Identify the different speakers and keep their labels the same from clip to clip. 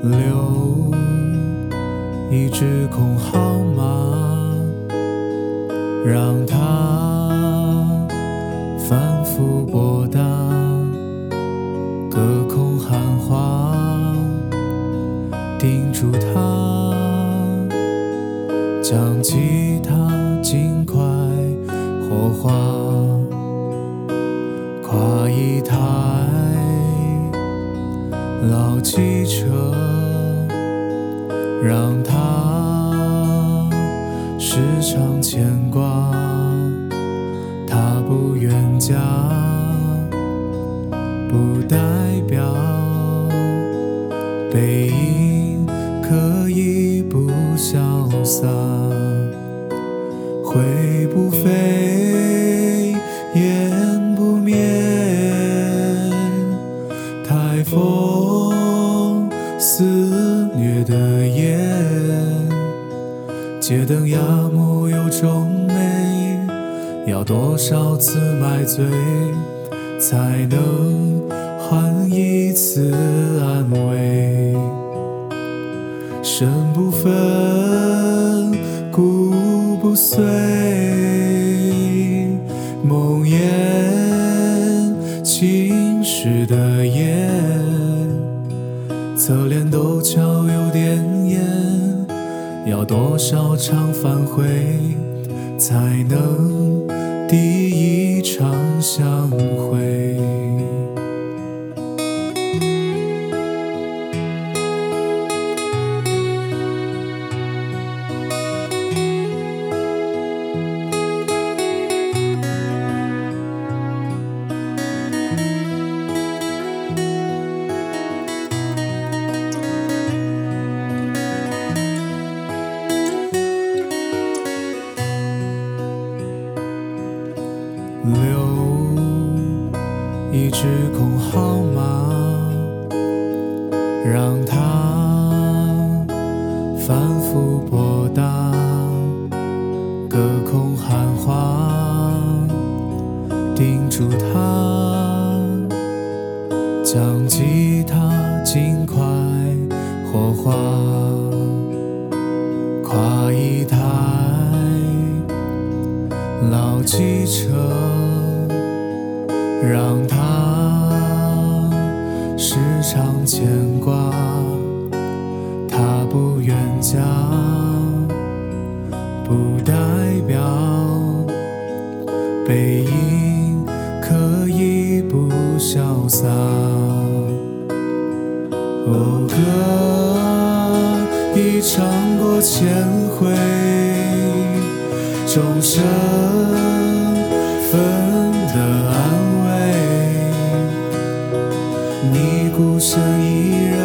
Speaker 1: 留一支空号码，让它反复拨打，隔空喊话，叮嘱他，将吉他尽快火化，跨一台老汽车。让他时常牵挂，远嫁，不代表背影可以不潇洒，灰不飞，烟不灭，台风肆虐的夜，街灯压木有种美，要多少次买醉，才能换一次安慰？身不分，骨不碎，梦魇侵蚀的眼。侧脸都翘有点烟，要多少场反悔，才能第一场相会？留一支空号码，让它反复拨打，隔空喊话，叮嘱他，将吉他汽车，让它时常牵挂。他不远嫁，不代表背影可以不潇洒。哦，歌已唱过千回。众生孤身一人，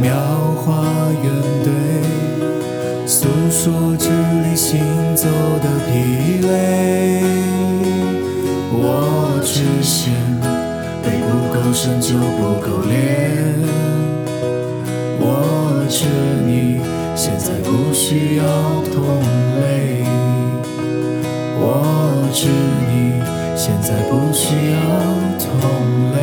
Speaker 1: 描画圆对，诉说支离行走的疲累。我只嫌背不够深就不够练，我知你现在不需要同类。我知你现在不需要同类。